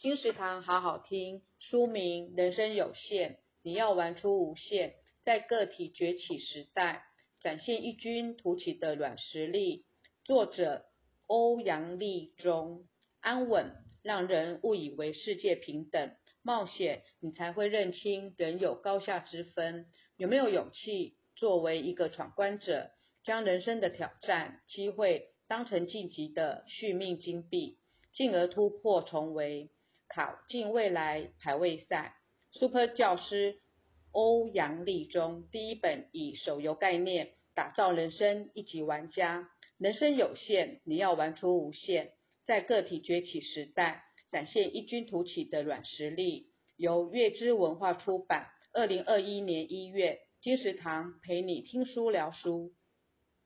金石堂好好听，书名《人生有限，你要玩出无限》，在个体崛起时代，展现异军突起的软实力。作者欧阳立中。安稳让人误以为世界平等，冒险你才会认清人有高下之分。有没有勇气作为一个闯关者，将人生的挑战机会当成晋级的续命金币，进而突破重围，考进未来排位赛？Super 教师欧阳立中第一本以手游概念打造人生一级玩家。人生有限，你要玩出无限。在个体崛起时代，展现异军突起的软实力。由月之文化出版。二零二一年一月，金石堂陪你听书聊书。